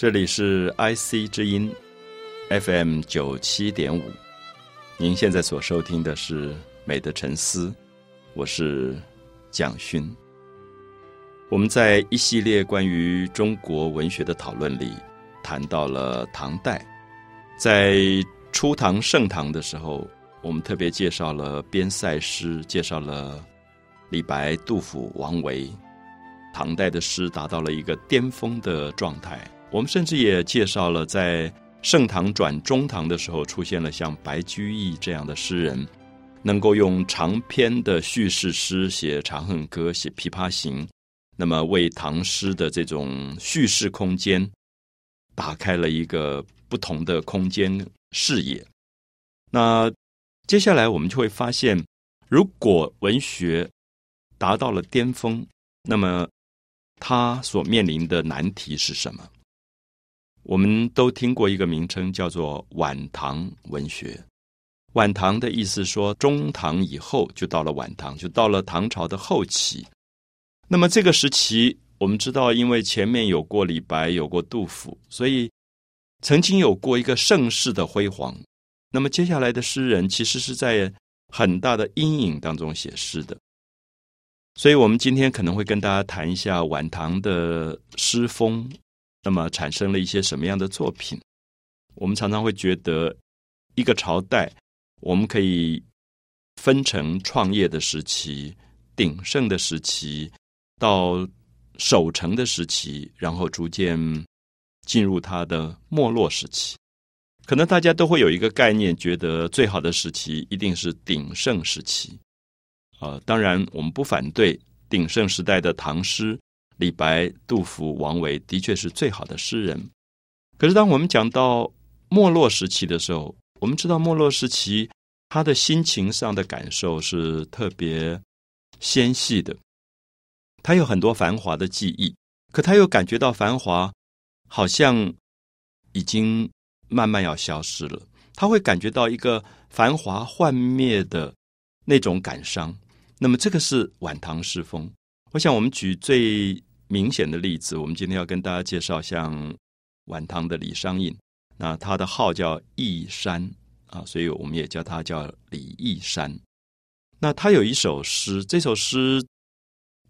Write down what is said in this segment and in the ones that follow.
这里是 IC 之音 FM 九七点五，您现在所收听的是《美的沉思》，我是蒋勋。我们在一系列关于中国文学的讨论里，谈到了唐代。在初唐盛唐的时候，我们特别介绍了边塞诗，介绍了李白、杜甫、王维。唐代的诗达到了一个巅峰的状态。我们甚至也介绍了，在盛唐转中唐的时候，出现了像白居易这样的诗人，能够用长篇的叙事诗写《长恨歌》、写《琵琶行》，那么为唐诗的这种叙事空间打开了一个不同的空间视野。那接下来我们就会发现，如果文学达到了巅峰，那么它所面临的难题是什么？我们都听过一个名称，叫做晚唐文学。晚唐的意思说，中唐以后就到了晚唐，就到了唐朝的后期。那么这个时期，我们知道，因为前面有过李白，有过杜甫，所以曾经有过一个盛世的辉煌。那么接下来的诗人，其实是在很大的阴影当中写诗的。所以我们今天可能会跟大家谈一下晚唐的诗风。那么产生了一些什么样的作品？我们常常会觉得，一个朝代我们可以分成创业的时期、鼎盛的时期，到守成的时期，然后逐渐进入它的没落时期。可能大家都会有一个概念，觉得最好的时期一定是鼎盛时期。啊，当然我们不反对鼎盛时代的唐诗。李白、杜甫、王维的确是最好的诗人，可是当我们讲到没落时期的时候，我们知道没落时期他的心情上的感受是特别纤细的。他有很多繁华的记忆，可他又感觉到繁华好像已经慢慢要消失了。他会感觉到一个繁华幻灭的那种感伤。那么，这个是晚唐诗风。我想，我们举最。明显的例子，我们今天要跟大家介绍，像晚唐的李商隐，那他的号叫义山啊，所以我们也叫他叫李义山。那他有一首诗，这首诗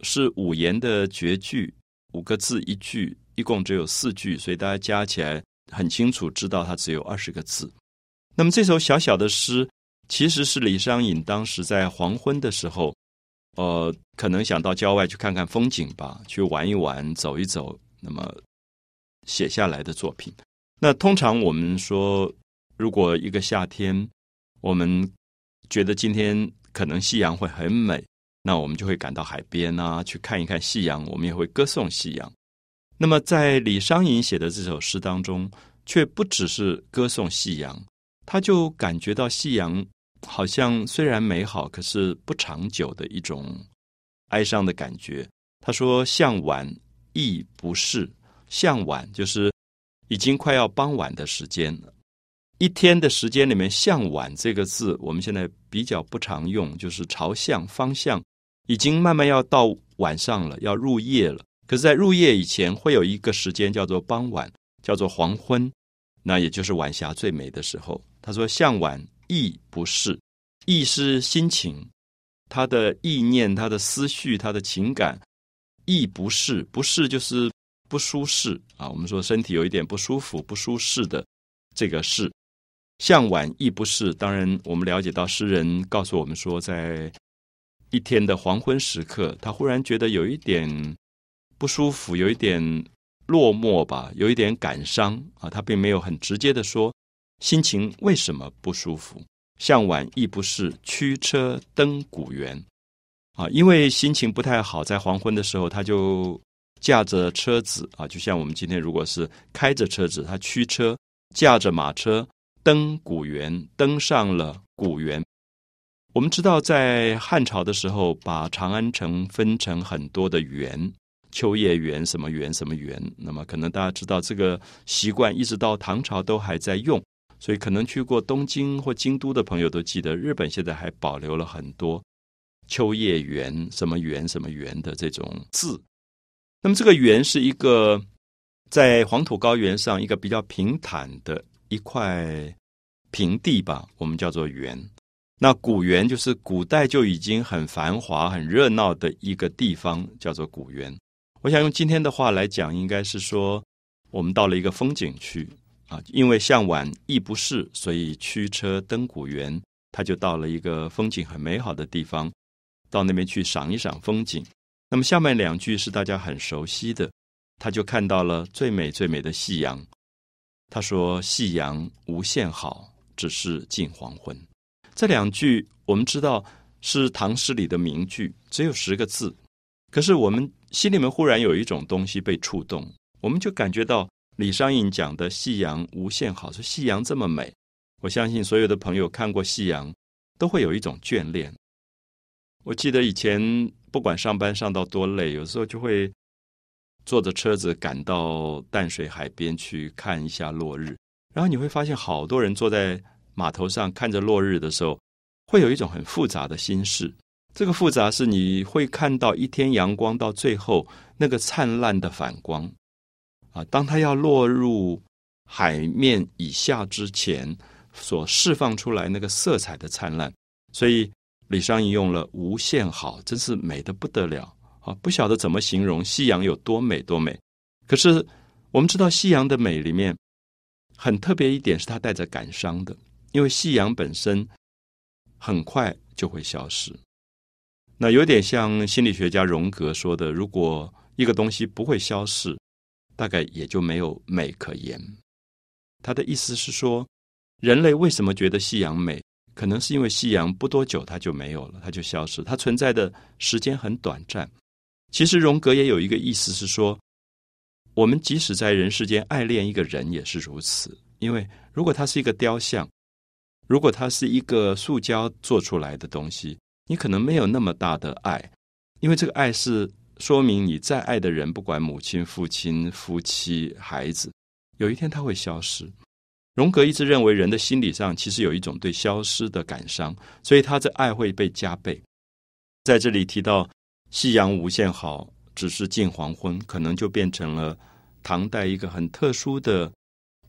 是五言的绝句，五个字一句，一共只有四句，所以大家加起来很清楚知道它只有二十个字。那么这首小小的诗，其实是李商隐当时在黄昏的时候。呃，可能想到郊外去看看风景吧，去玩一玩，走一走，那么写下来的作品。那通常我们说，如果一个夏天，我们觉得今天可能夕阳会很美，那我们就会赶到海边啊，去看一看夕阳，我们也会歌颂夕阳。那么在李商隐写的这首诗当中，却不只是歌颂夕阳，他就感觉到夕阳。好像虽然美好，可是不长久的一种哀伤的感觉。他说：“向晚亦不是，向晚就是已经快要傍晚的时间了。一天的时间里面，向晚这个字，我们现在比较不常用，就是朝向方向，已经慢慢要到晚上了，要入夜了。可是，在入夜以前，会有一个时间叫做傍晚，叫做黄昏，那也就是晚霞最美的时候。他说：向晚。”意不是，意是心情，他的意念、他的思绪、他的情感，意不是，不是就是不舒适啊。我们说身体有一点不舒服、不舒适的这个是，向晚意不是。当然，我们了解到诗人告诉我们说，在一天的黄昏时刻，他忽然觉得有一点不舒服，有一点落寞吧，有一点感伤啊。他并没有很直接的说。心情为什么不舒服？向晚亦不是驱车登古原啊，因为心情不太好，在黄昏的时候，他就驾着车子啊，就像我们今天如果是开着车子，他驱车驾着马车登古原，登上了古原。我们知道，在汉朝的时候，把长安城分成很多的园，秋叶园、什么园、什么园。那么，可能大家知道这个习惯，一直到唐朝都还在用。所以，可能去过东京或京都的朋友都记得，日本现在还保留了很多秋叶原、什么原、什么原的这种字。那么，这个“原”是一个在黄土高原上一个比较平坦的一块平地吧，我们叫做原。那古原就是古代就已经很繁华、很热闹的一个地方，叫做古原。我想用今天的话来讲，应该是说我们到了一个风景区啊，因为向晚意不适，所以驱车登古原，他就到了一个风景很美好的地方，到那边去赏一赏风景。那么下面两句是大家很熟悉的，他就看到了最美最美的夕阳。他说：“夕阳无限好，只是近黄昏。”这两句我们知道是唐诗里的名句，只有十个字，可是我们心里面忽然有一种东西被触动，我们就感觉到李商隐讲的“夕阳无限好”，说夕阳这么美，我相信所有的朋友看过夕阳，都会有一种眷恋。我记得以前不管上班上到多累，有时候就会坐着车子赶到淡水海边去看一下落日，然后你会发现好多人坐在。码头上看着落日的时候，会有一种很复杂的心事。这个复杂是你会看到一天阳光到最后那个灿烂的反光啊，当它要落入海面以下之前，所释放出来那个色彩的灿烂。所以李商隐用了“无限好”，真是美的不得了啊！不晓得怎么形容夕阳有多美多美。可是我们知道夕阳的美里面很特别一点，是它带着感伤的。因为夕阳本身很快就会消失，那有点像心理学家荣格说的：如果一个东西不会消逝，大概也就没有美可言。他的意思是说，人类为什么觉得夕阳美？可能是因为夕阳不多久它就没有了，它就消失，它存在的时间很短暂。其实荣格也有一个意思是说，我们即使在人世间爱恋一个人也是如此，因为如果他是一个雕像。如果他是一个塑胶做出来的东西，你可能没有那么大的爱，因为这个爱是说明你再爱的人，不管母亲、父亲、夫妻、孩子，有一天他会消失。荣格一直认为人的心理上其实有一种对消失的感伤，所以他的爱会被加倍。在这里提到夕阳无限好，只是近黄昏，可能就变成了唐代一个很特殊的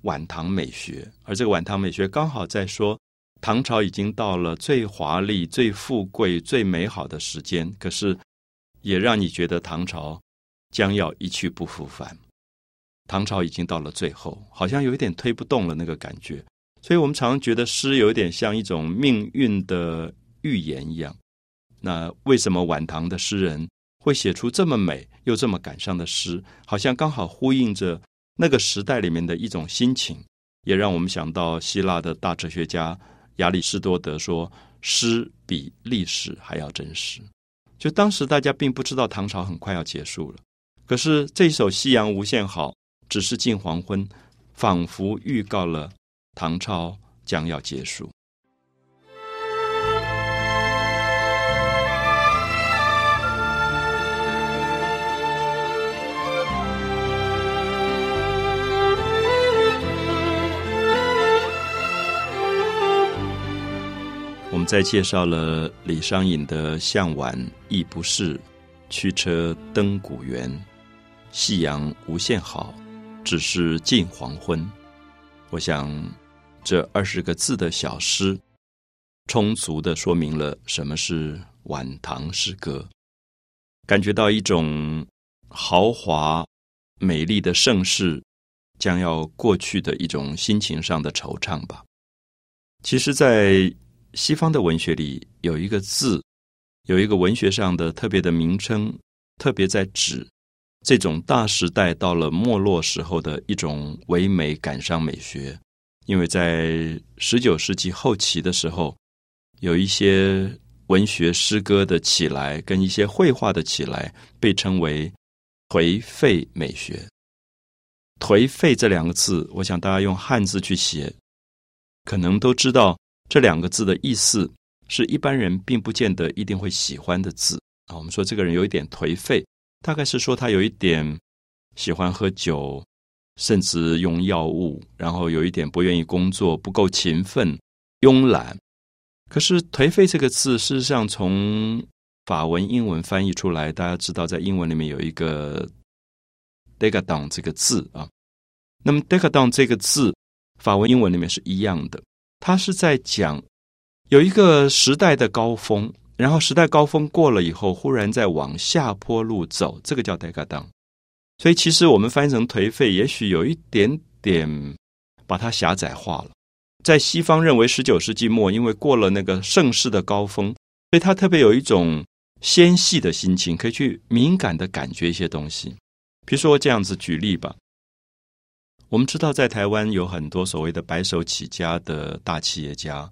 晚唐美学，而这个晚唐美学刚好在说。唐朝已经到了最华丽、最富贵、最美好的时间，可是也让你觉得唐朝将要一去不复返。唐朝已经到了最后，好像有一点推不动了那个感觉。所以我们常常觉得诗有点像一种命运的预言一样。那为什么晚唐的诗人会写出这么美又这么感伤的诗？好像刚好呼应着那个时代里面的一种心情，也让我们想到希腊的大哲学家。亚里士多德说：“诗比历史还要真实。”就当时大家并不知道唐朝很快要结束了，可是这首《夕阳无限好》只是近黄昏，仿佛预告了唐朝将要结束。们在介绍了李商隐的“向晚意不适，驱车登古原，夕阳无限好，只是近黄昏。”我想，这二十个字的小诗，充足的说明了什么是晚唐诗歌，感觉到一种豪华、美丽的盛世将要过去的一种心情上的惆怅吧。其实，在西方的文学里有一个字，有一个文学上的特别的名称，特别在指这种大时代到了没落时候的一种唯美感伤美学。因为在十九世纪后期的时候，有一些文学诗歌的起来，跟一些绘画的起来，被称为颓废美学。颓废这两个字，我想大家用汉字去写，可能都知道。这两个字的意思是一般人并不见得一定会喜欢的字啊。我们说这个人有一点颓废，大概是说他有一点喜欢喝酒，甚至用药物，然后有一点不愿意工作，不够勤奋，慵懒。可是“颓废”这个字，事实上从法文、英文翻译出来，大家知道，在英文里面有一个 decadon 这个字啊。那么 decadon 这个字，法文、英文里面是一样的，它是在讲有一个时代的高峰，然后时代高峰过了以后，忽然在往下坡路走，这个叫 decadon。所以其实我们翻译成颓废，也许有一点点把它狭窄化了。在西方认为，十九世纪末因为过了那个盛世的高峰，所以他特别有一种纤细的心情，可以去敏感的感觉一些东西。比如说这样子举例吧，我们知道在台湾有很多所谓的白手起家的大企业家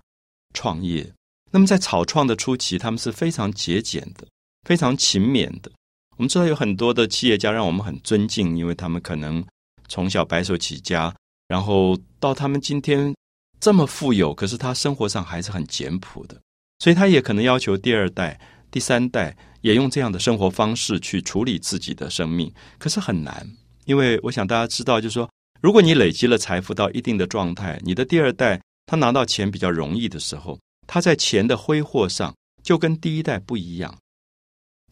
创业，那么在草创的初期，他们是非常节俭的，非常勤勉的。我们知道有很多的企业家让我们很尊敬，因为他们可能从小白手起家，然后到他们今天。这么富有，可是他生活上还是很简朴的，所以他也可能要求第二代、第三代也用这样的生活方式去处理自己的生命，可是很难，因为我想大家知道，就是说，如果你累积了财富到一定的状态，你的第二代他拿到钱比较容易的时候，他在钱的挥霍上就跟第一代不一样。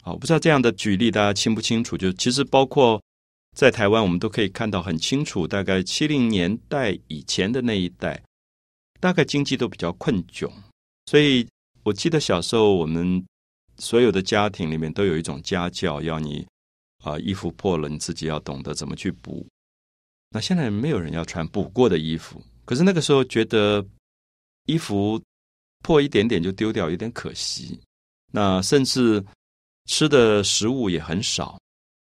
好，我不知道这样的举例大家清不清楚？就其实包括在台湾，我们都可以看到很清楚，大概七零年代以前的那一代。大概经济都比较困窘，所以我记得小时候我们所有的家庭里面都有一种家教，要你啊衣服破了，你自己要懂得怎么去补。那现在没有人要穿补过的衣服，可是那个时候觉得衣服破一点点就丢掉，有点可惜。那甚至吃的食物也很少，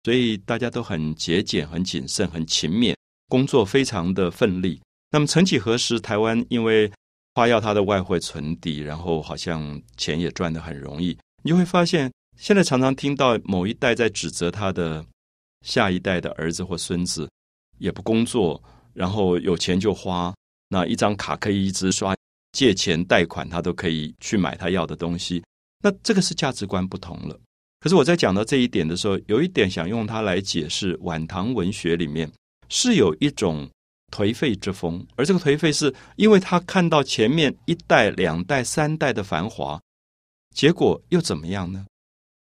所以大家都很节俭、很谨慎、很勤勉，工作非常的奋力。那么，曾几何时，台湾因为花要它的外汇存底，然后好像钱也赚得很容易，你就会发现，现在常常听到某一代在指责他的下一代的儿子或孙子也不工作，然后有钱就花，那一张卡可以一直刷，借钱贷款他都可以去买他要的东西。那这个是价值观不同了。可是我在讲到这一点的时候，有一点想用它来解释晚唐文学里面是有一种。颓废之风，而这个颓废是因为他看到前面一代、两代、三代的繁华，结果又怎么样呢？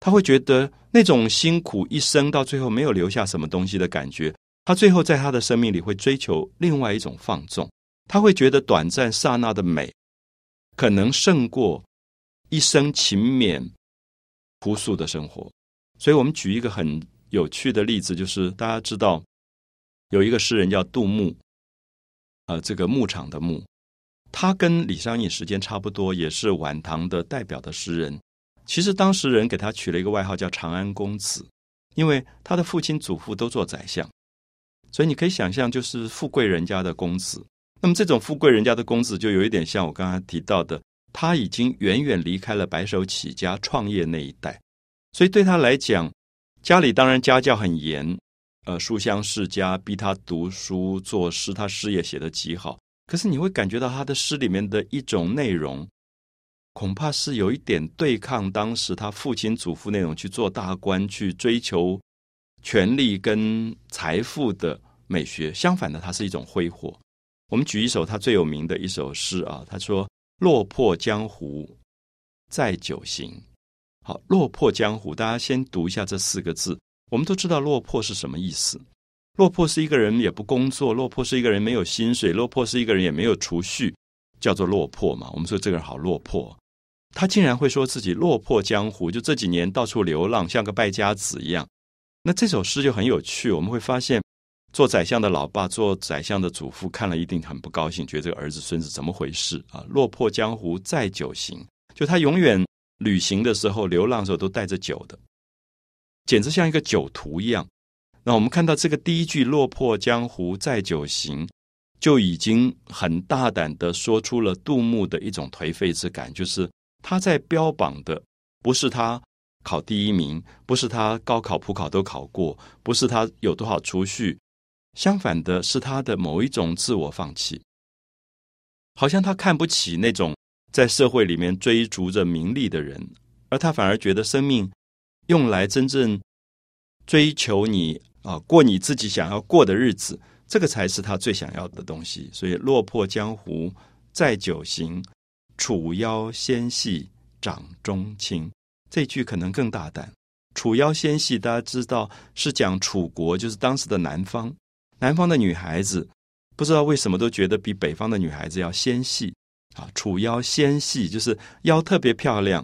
他会觉得那种辛苦一生到最后没有留下什么东西的感觉。他最后在他的生命里会追求另外一种放纵，他会觉得短暂刹那的美可能胜过一生勤勉朴素的生活。所以我们举一个很有趣的例子，就是大家知道有一个诗人叫杜牧。呃，这个牧场的牧，他跟李商隐时间差不多，也是晚唐的代表的诗人。其实当时人给他取了一个外号叫长安公子，因为他的父亲、祖父都做宰相，所以你可以想象，就是富贵人家的公子。那么这种富贵人家的公子，就有一点像我刚才提到的，他已经远远离开了白手起家创业那一代，所以对他来讲，家里当然家教很严。呃，书香世家逼他读书作诗，他诗也写得极好。可是你会感觉到他的诗里面的一种内容，恐怕是有一点对抗当时他父亲祖父那种去做大官、去追求权力跟财富的美学。相反的，它是一种挥霍。我们举一首他最有名的一首诗啊，他说：“落魄江湖在酒行。”好，落魄江湖，大家先读一下这四个字。我们都知道落魄是什么意思？落魄是一个人也不工作，落魄是一个人没有薪水，落魄是一个人也没有储蓄，叫做落魄嘛。我们说这个人好落魄，他竟然会说自己落魄江湖，就这几年到处流浪，像个败家子一样。那这首诗就很有趣，我们会发现，做宰相的老爸，做宰相的祖父看了一定很不高兴，觉得这个儿子孙子怎么回事啊？落魄江湖再酒行，就他永远旅行的时候、流浪的时候都带着酒的。简直像一个酒徒一样。那我们看到这个第一句“落魄江湖再酒行”，就已经很大胆的说出了杜牧的一种颓废之感，就是他在标榜的不是他考第一名，不是他高考、普考都考过，不是他有多少储蓄，相反的是他的某一种自我放弃，好像他看不起那种在社会里面追逐着名利的人，而他反而觉得生命。用来真正追求你啊，过你自己想要过的日子，这个才是他最想要的东西。所以，落魄江湖在酒行，楚腰纤细掌中轻。这句可能更大胆。楚腰纤细，大家知道是讲楚国，就是当时的南方。南方的女孩子不知道为什么都觉得比北方的女孩子要纤细啊。楚腰纤细，就是腰特别漂亮，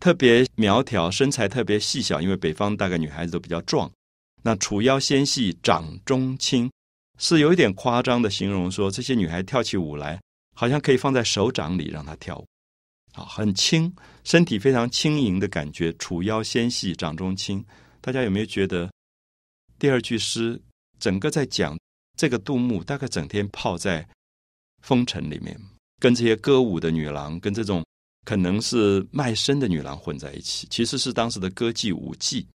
特别苗条，身材特别细小。因为北方大概女孩子都比较壮。那楚腰纤细，掌中轻，是有一点夸张的形容，说这些女孩跳起舞来，好像可以放在手掌里让她跳舞。啊，很轻，身体非常轻盈的感觉。楚腰纤细，掌中轻。大家有没有觉得第二句诗整个在讲这个杜牧？大概整天泡在风尘里面，跟这些歌舞的女郎，跟这种可能是卖身的女郎混在一起，其实是当时的歌妓舞妓。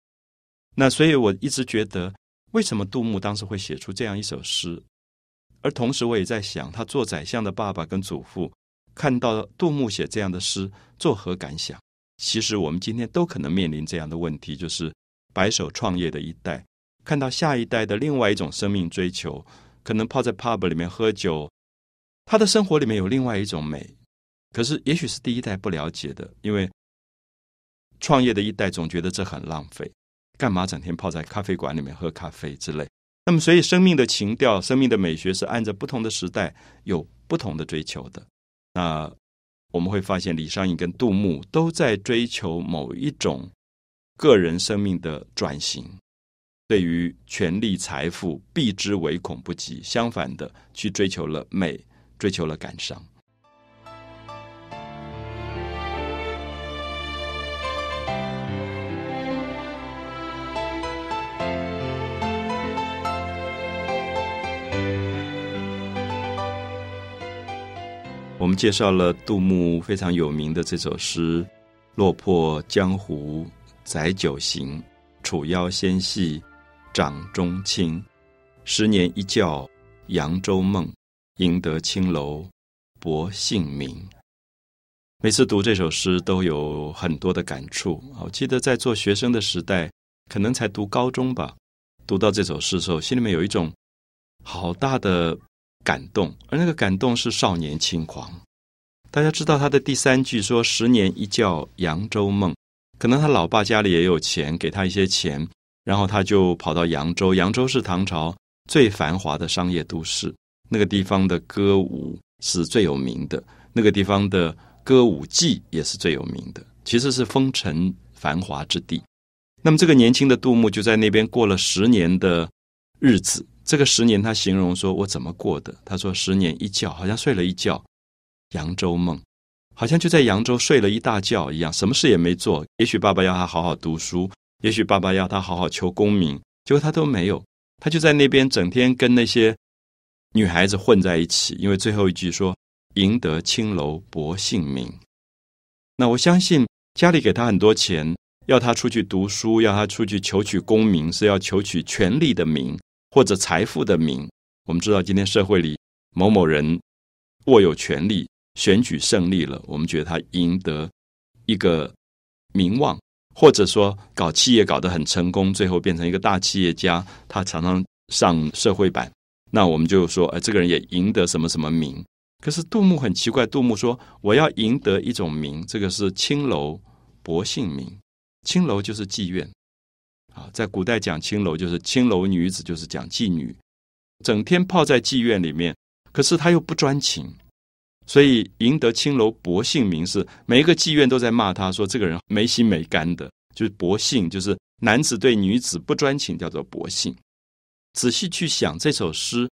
那所以我一直觉得，为什么杜牧当时会写出这样一首诗？而同时我也在想，他做宰相的爸爸跟祖父。看到杜牧写这样的诗，作何感想？其实我们今天都可能面临这样的问题，就是白手创业的一代，看到下一代的另外一种生命追求，可能泡在 pub 里面喝酒，他的生活里面有另外一种美，可是也许是第一代不了解的，因为创业的一代总觉得这很浪费，干嘛整天泡在咖啡馆里面喝咖啡之类？那么，所以生命的情调、生命的美学是按照不同的时代有不同的追求的。那我们会发现，李商隐跟杜牧都在追求某一种个人生命的转型，对于权力、财富避之唯恐不及，相反的去追求了美，追求了感伤。们介绍了杜牧非常有名的这首诗：“落魄江湖载酒行，楚腰纤细掌中轻。十年一觉扬州梦，赢得青楼薄幸名。”每次读这首诗都有很多的感触。我记得在做学生的时代，可能才读高中吧，读到这首诗的时候，心里面有一种好大的。感动，而那个感动是少年轻狂。大家知道他的第三句说“十年一觉扬州梦”，可能他老爸家里也有钱，给他一些钱，然后他就跑到扬州。扬州是唐朝最繁华的商业都市，那个地方的歌舞是最有名的，那个地方的歌舞伎也是最有名的，其实是风尘繁华之地。那么这个年轻的杜牧就在那边过了十年的日子。这个十年，他形容说：“我怎么过的？”他说：“十年一觉，好像睡了一觉，扬州梦，好像就在扬州睡了一大觉一样，什么事也没做。也许爸爸要他好好读书，也许爸爸要他好好求功名，结果他都没有。他就在那边整天跟那些女孩子混在一起。因为最后一句说：‘赢得青楼薄幸名。’那我相信家里给他很多钱，要他出去读书，要他出去求取功名，是要求取权力的名。”或者财富的名，我们知道今天社会里某某人握有权力，选举胜利了，我们觉得他赢得一个名望，或者说搞企业搞得很成功，最后变成一个大企业家，他常常上社会版，那我们就说，哎，这个人也赢得什么什么名。可是杜牧很奇怪，杜牧说我要赢得一种名，这个是青楼薄幸名，青楼就是妓院。啊，在古代讲青楼就是青楼女子，就是讲妓女，整天泡在妓院里面。可是她又不专情，所以赢得青楼薄幸名是每一个妓院都在骂他说这个人没心没肝的，就是薄幸，就是男子对女子不专情，叫做薄幸。仔细去想这首诗，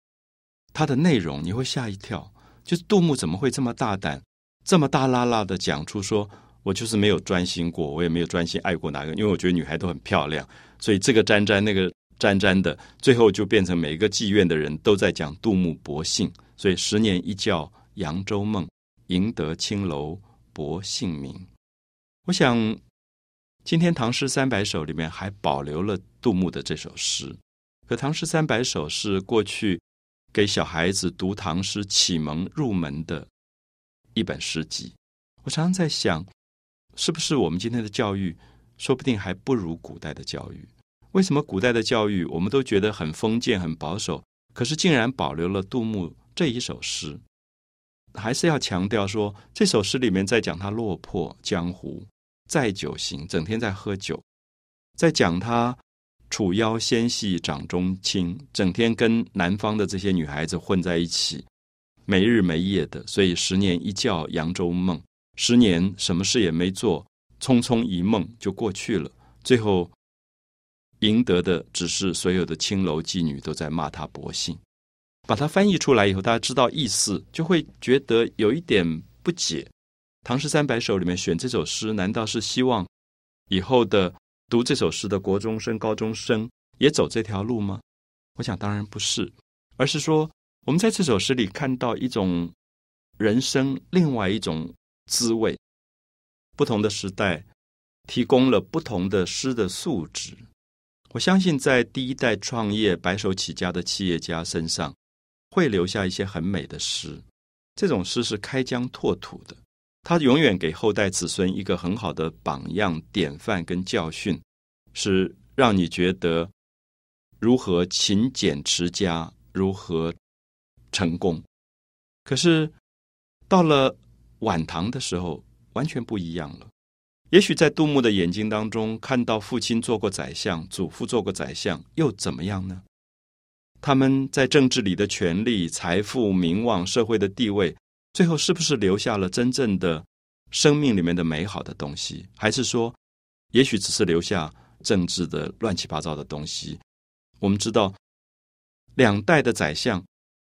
它的内容你会吓一跳，就是杜牧怎么会这么大胆，这么大拉拉的讲出说。我就是没有专心过，我也没有专心爱过哪个，因为我觉得女孩都很漂亮，所以这个沾沾那个沾沾的，最后就变成每一个妓院的人都在讲杜牧薄幸，所以十年一觉扬州梦，赢得青楼薄幸名。我想，今天《唐诗三百首》里面还保留了杜牧的这首诗，可《唐诗三百首》是过去给小孩子读唐诗启蒙入门的一本诗集。我常常在想。是不是我们今天的教育，说不定还不如古代的教育？为什么古代的教育我们都觉得很封建、很保守，可是竟然保留了杜牧这一首诗？还是要强调说，这首诗里面在讲他落魄江湖，载酒行，整天在喝酒。在讲他楚腰纤细掌中轻，整天跟南方的这些女孩子混在一起，没日没夜的，所以十年一觉扬州梦，十年什么事也没做，匆匆一梦就过去了。最后赢得的只是所有的青楼妓女都在骂他薄幸。把它翻译出来以后，大家知道意思，就会觉得有一点不解。《唐诗三百首》里面选这首诗，难道是希望以后的读这首诗的国中生、高中生也走这条路吗？我想当然不是，而是说我们在这首诗里看到一种人生另外一种滋味。不同的时代提供了不同的诗的素质。我相信，在第一代创业、白手起家的企业家身上。会留下一些很美的诗，这种诗是开疆拓土的，它永远给后代子孙一个很好的榜样、典范跟教训，是让你觉得如何勤俭持家，如何成功。可是到了晚唐的时候，完全不一样了。也许在杜牧的眼睛当中，看到父亲做过宰相，祖父做过宰相，又怎么样呢？他们在政治里的权力、财富、名望、社会的地位，最后是不是留下了真正的生命里面的美好的东西？还是说，也许只是留下政治的乱七八糟的东西？我们知道，两代的宰相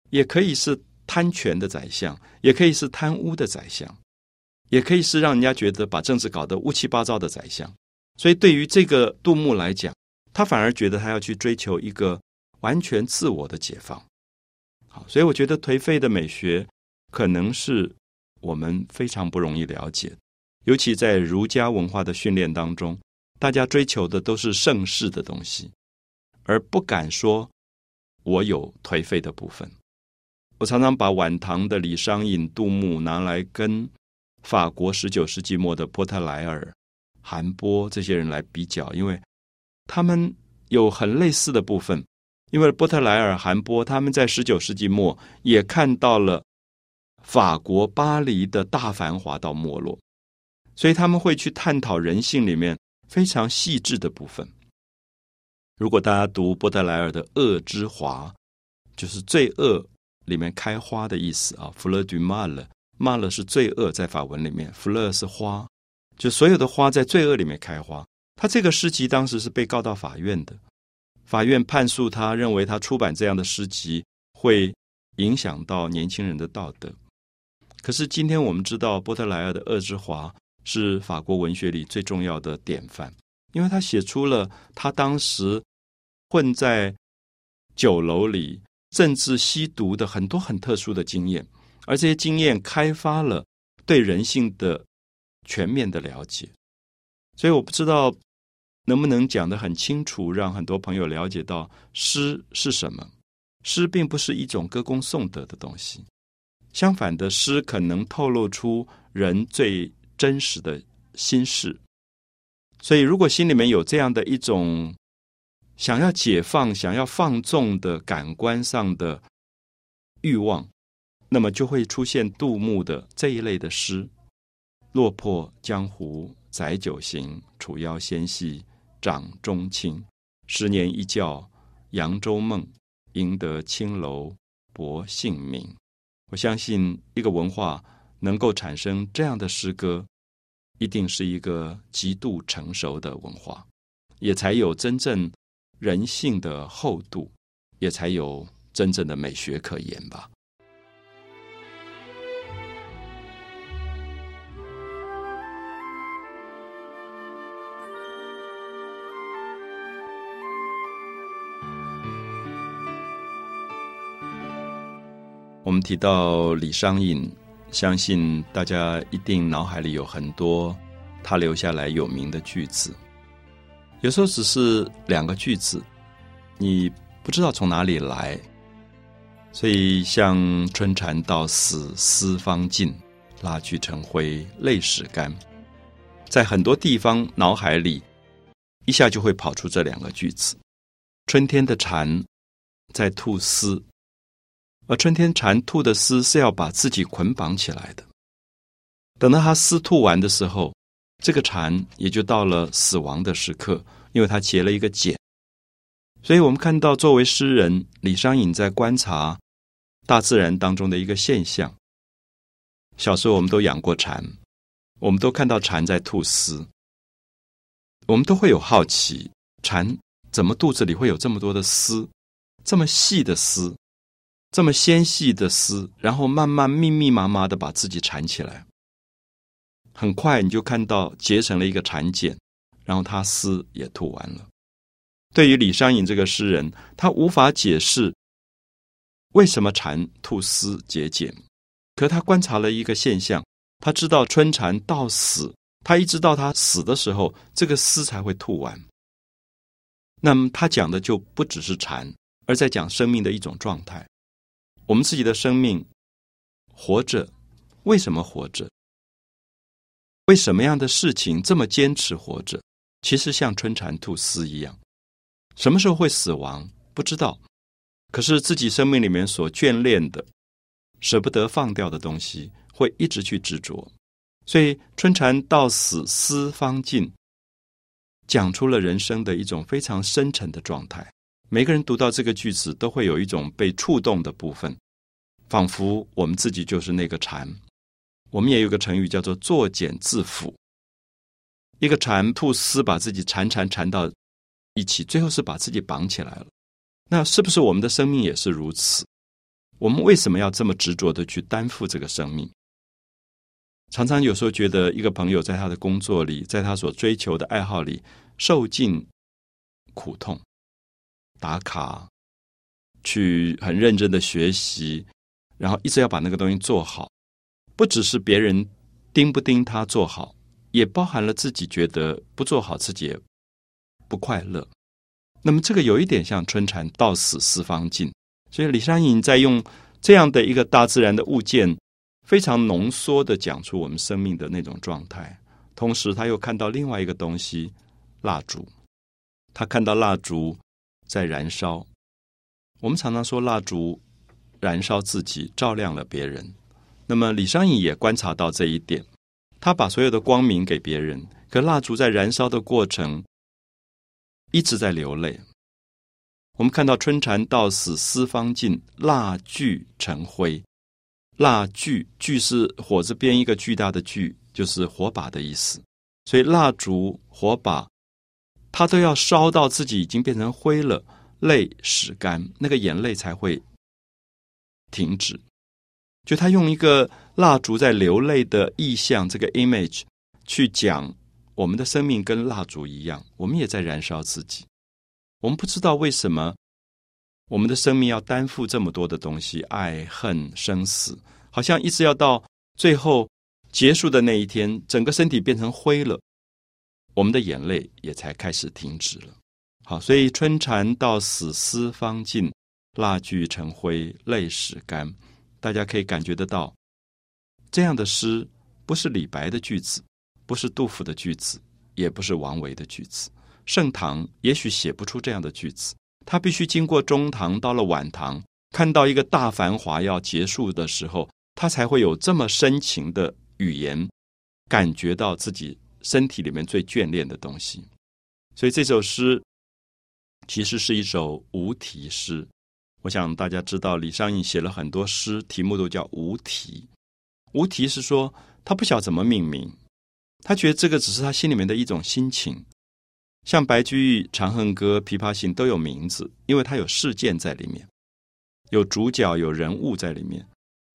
也可以是贪权的宰相，也可以是贪污的宰相，也可以是让人家觉得把政治搞得乌七八糟的宰相。所以，对于这个杜牧来讲，他反而觉得他要去追求一个。完全自我的解放，好，所以我觉得颓废的美学可能是我们非常不容易了解，尤其在儒家文化的训练当中，大家追求的都是盛世的东西，而不敢说我有颓废的部分。我常常把晚唐的李商隐、杜牧拿来跟法国十九世纪末的波特莱尔、韩波这些人来比较，因为他们有很类似的部分。因为波特莱尔、韩波他们在十九世纪末也看到了法国巴黎的大繁华到没落，所以他们会去探讨人性里面非常细致的部分。如果大家读波特莱尔的《恶之华》，就是罪恶里面开花的意思啊。弗勒 m 骂了，骂了是罪恶，在法文里面，弗勒是花，就所有的花在罪恶里面开花。他这个诗集当时是被告到法院的。法院判诉他，认为他出版这样的诗集会影响到年轻人的道德。可是今天我们知道，波特莱尔的《恶之华》是法国文学里最重要的典范，因为他写出了他当时混在酒楼里、政治吸毒的很多很特殊的经验，而这些经验开发了对人性的全面的了解。所以我不知道。能不能讲得很清楚，让很多朋友了解到诗是什么？诗并不是一种歌功颂德的东西，相反的，诗可能透露出人最真实的心事。所以，如果心里面有这样的一种想要解放、想要放纵的感官上的欲望，那么就会出现杜牧的这一类的诗：“落魄江湖载酒行，楚腰纤细。”掌中轻，十年一觉扬州梦，赢得青楼薄幸名。我相信，一个文化能够产生这样的诗歌，一定是一个极度成熟的文化，也才有真正人性的厚度，也才有真正的美学可言吧。我们提到李商隐，相信大家一定脑海里有很多他留下来有名的句子。有时候只是两个句子，你不知道从哪里来。所以像“春蚕到死丝方尽，蜡炬成灰泪始干”，在很多地方脑海里一下就会跑出这两个句子。春天的蝉在吐丝。而春天蚕吐的丝是要把自己捆绑起来的。等到它丝吐完的时候，这个蚕也就到了死亡的时刻，因为它结了一个茧。所以我们看到，作为诗人李商隐在观察大自然当中的一个现象。小时候我们都养过蚕，我们都看到蚕在吐丝，我们都会有好奇，蚕怎么肚子里会有这么多的丝，这么细的丝，这么纤细的丝，然后慢慢密密麻麻的把自己缠起来。很快你就看到结成了一个蚕茧，然后它丝也吐完了。对于李商隐这个诗人，他无法解释为什么蚕吐丝结茧，可他观察了一个现象，他知道春蚕到死，他一直到他死的时候，这个丝才会吐完。那么他讲的就不只是蚕，而在讲生命的一种状态。我们自己的生命活着，为什么活着？为什么样的事情这么坚持活着？其实像春蚕吐丝一样。什么时候会死亡？不知道。可是自己生命里面所眷恋的、舍不得放掉的东西，会一直去执着。所以“春蚕到死丝方尽”，讲出了人生的一种非常深沉的状态。每个人读到这个句子，都会有一种被触动的部分，仿佛我们自己就是那个蝉。我们也有个成语叫做“作茧自缚”，一个蚕吐丝，把自己缠缠缠到。一起，最后是把自己绑起来了。那是不是我们的生命也是如此？我们为什么要这么执着的去担负这个生命？常常有时候觉得，一个朋友在他的工作里，在他所追求的爱好里受尽苦痛，打卡，去很认真的学习，然后一直要把那个东西做好。不只是别人盯不盯他做好，也包含了自己觉得不做好自己。不快乐，那么这个有一点像“春蚕到死丝方尽”，所以李商隐在用这样的一个大自然的物件，非常浓缩的讲出我们生命的那种状态。同时，他又看到另外一个东西——蜡烛。他看到蜡烛在燃烧。我们常常说蜡烛燃烧自己，照亮了别人。那么李商隐也观察到这一点，他把所有的光明给别人，可蜡烛在燃烧的过程。一直在流泪。我们看到“春蚕到死丝方尽，蜡炬成灰”。蜡炬，炬是火字边一个巨大的炬，就是火把的意思。所以蜡烛、火把，他都要烧到自己已经变成灰了，泪始干，那个眼泪才会停止。就他用一个蜡烛在流泪的意象，这个 image 去讲。我们的生命跟蜡烛一样，我们也在燃烧自己。我们不知道为什么我们的生命要担负这么多的东西，爱恨生死，好像一直要到最后结束的那一天，整个身体变成灰了，我们的眼泪也才开始停止了。好，所以春蚕到死丝方尽，蜡炬成灰泪始干。大家可以感觉得到，这样的诗不是李白的句子。不是杜甫的句子，也不是王维的句子。盛唐也许写不出这样的句子，他必须经过中唐，到了晚唐，看到一个大繁华要结束的时候，他才会有这么深情的语言，感觉到自己身体里面最眷恋的东西。所以这首诗其实是一首无题诗。我想大家知道，李商隐写了很多诗，题目都叫无题。无题是说他不晓怎么命名。他觉得这个只是他心里面的一种心情，像白居易《长恨歌》《琵琶行》都有名字，因为它有事件在里面，有主角、有人物在里面。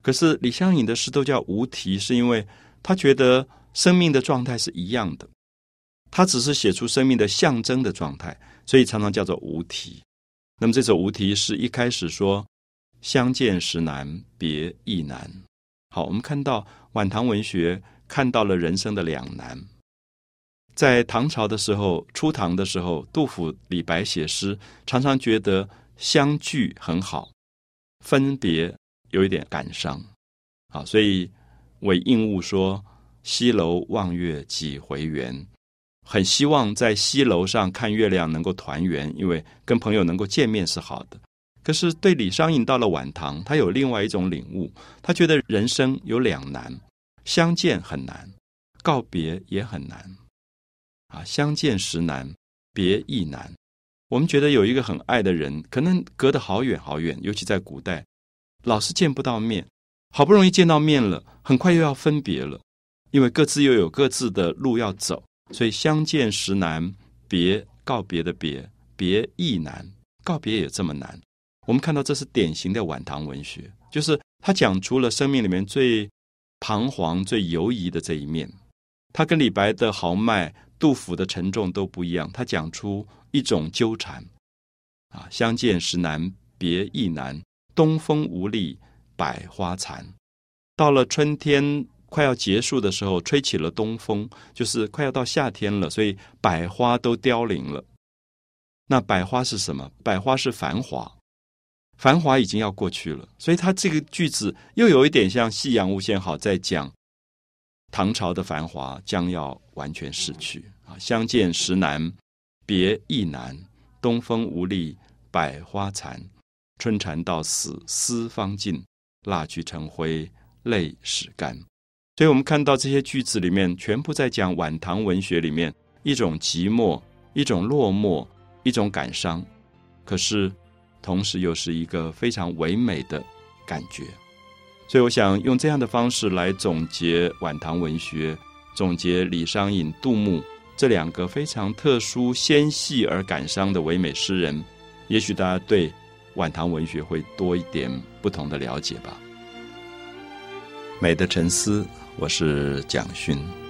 可是李商隐的诗都叫无题，是因为他觉得生命的状态是一样的，他只是写出生命的象征的状态，所以常常叫做无题。那么这首无题是一开始说“相见时难别亦难”。好，我们看到晚唐文学。看到了人生的两难。在唐朝的时候，初唐的时候，杜甫、李白写诗，常常觉得相聚很好，分别有一点感伤。好，所以韦应物说：“西楼望月几回圆。”很希望在西楼上看月亮能够团圆，因为跟朋友能够见面是好的。可是对李商隐到了晚唐，他有另外一种领悟，他觉得人生有两难。相见很难，告别也很难，啊，相见时难，别亦难。我们觉得有一个很爱的人，可能隔得好远好远，尤其在古代，老是见不到面。好不容易见到面了，很快又要分别了，因为各自又有各自的路要走，所以相见时难，别告别的别，别亦难，告别也这么难。我们看到这是典型的晚唐文学，就是他讲出了生命里面最彷徨、最犹疑的这一面。他跟李白的豪迈、杜甫的沉重都不一样，他讲出一种纠缠啊，相见时难，别亦难，东风无力。百花残，到了春天快要结束的时候，吹起了东风，就是快要到夏天了，所以百花都凋零了。那百花是什么？百花是繁华，繁华已经要过去了。所以他这个句子又有一点像夕阳无限好，在讲唐朝的繁华将要完全逝去啊！相见时难，别亦难，东风无力，百花残，春蚕到死丝方尽。蜡炬成灰泪始干，所以我们看到这些句子里面，全部在讲晚唐文学里面一种寂寞、一种落寞、一种感伤，可是同时又是一个非常唯美的感觉。所以我想用这样的方式来总结晚唐文学，总结李商隐、杜牧这两个非常特殊、纤细而感伤的唯美诗人，也许大家对。晚唐文学会多一点不同的了解吧。美的沉思，我是蒋勋。